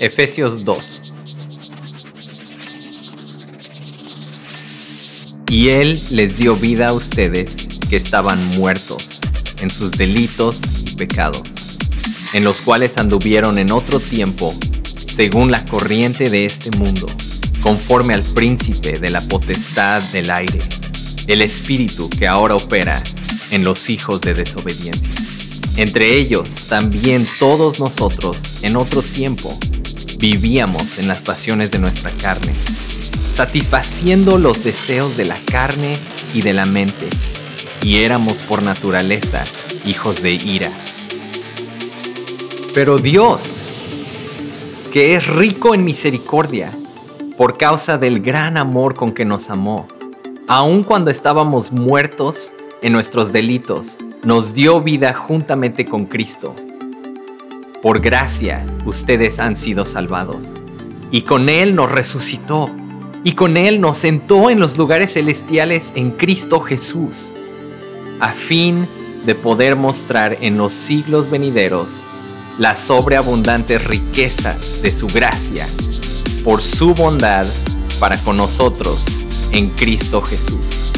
Efesios 2 Y Él les dio vida a ustedes que estaban muertos en sus delitos y pecados, en los cuales anduvieron en otro tiempo, según la corriente de este mundo, conforme al príncipe de la potestad del aire, el espíritu que ahora opera en los hijos de desobediencia. Entre ellos también todos nosotros en otro tiempo vivíamos en las pasiones de nuestra carne, satisfaciendo los deseos de la carne y de la mente, y éramos por naturaleza hijos de ira. Pero Dios, que es rico en misericordia, por causa del gran amor con que nos amó, aun cuando estábamos muertos en nuestros delitos, nos dio vida juntamente con Cristo. Por gracia ustedes han sido salvados. Y con Él nos resucitó. Y con Él nos sentó en los lugares celestiales en Cristo Jesús, a fin de poder mostrar en los siglos venideros las sobreabundantes riquezas de su gracia, por su bondad para con nosotros en Cristo Jesús.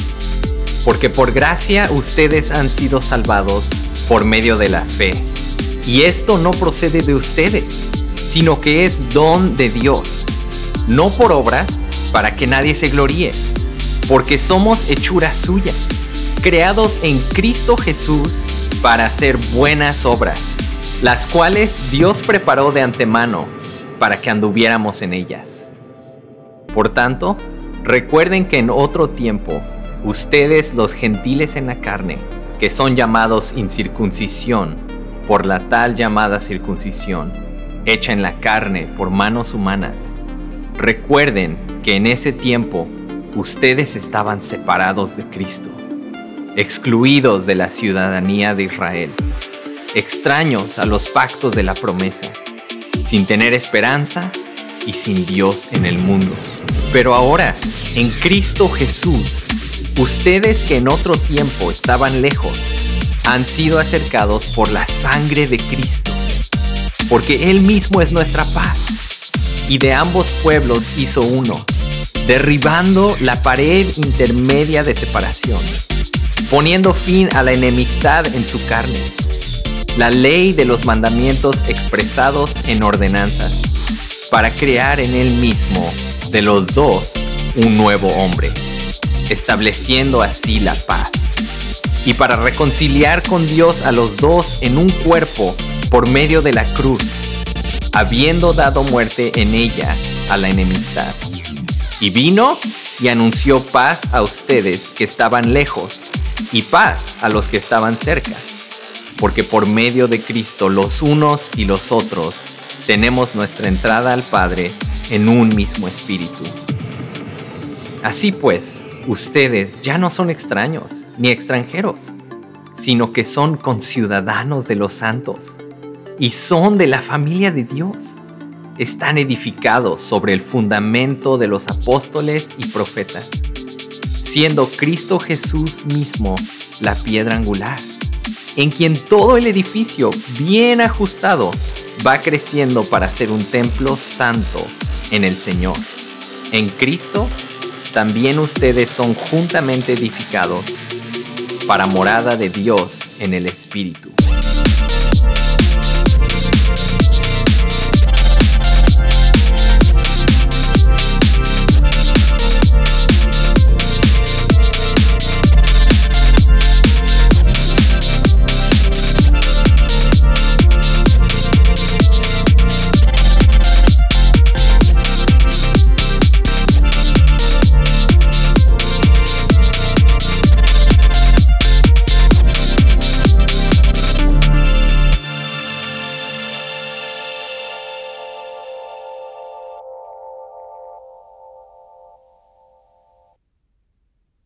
Porque por gracia ustedes han sido salvados por medio de la fe y esto no procede de ustedes, sino que es don de Dios, no por obra, para que nadie se gloríe, porque somos hechura suya, creados en Cristo Jesús para hacer buenas obras, las cuales Dios preparó de antemano para que anduviéramos en ellas. Por tanto, recuerden que en otro tiempo, ustedes los gentiles en la carne, que son llamados incircuncisión, por la tal llamada circuncisión, hecha en la carne por manos humanas. Recuerden que en ese tiempo ustedes estaban separados de Cristo, excluidos de la ciudadanía de Israel, extraños a los pactos de la promesa, sin tener esperanza y sin Dios en el mundo. Pero ahora, en Cristo Jesús, ustedes que en otro tiempo estaban lejos, han sido acercados por la sangre de Cristo, porque Él mismo es nuestra paz, y de ambos pueblos hizo uno, derribando la pared intermedia de separación, poniendo fin a la enemistad en su carne, la ley de los mandamientos expresados en ordenanzas, para crear en Él mismo de los dos un nuevo hombre, estableciendo así la paz y para reconciliar con Dios a los dos en un cuerpo por medio de la cruz, habiendo dado muerte en ella a la enemistad. Y vino y anunció paz a ustedes que estaban lejos y paz a los que estaban cerca, porque por medio de Cristo los unos y los otros tenemos nuestra entrada al Padre en un mismo espíritu. Así pues, ustedes ya no son extraños ni extranjeros, sino que son conciudadanos de los santos y son de la familia de Dios. Están edificados sobre el fundamento de los apóstoles y profetas, siendo Cristo Jesús mismo la piedra angular, en quien todo el edificio bien ajustado va creciendo para ser un templo santo en el Señor. En Cristo también ustedes son juntamente edificados para morada de Dios en el Espíritu.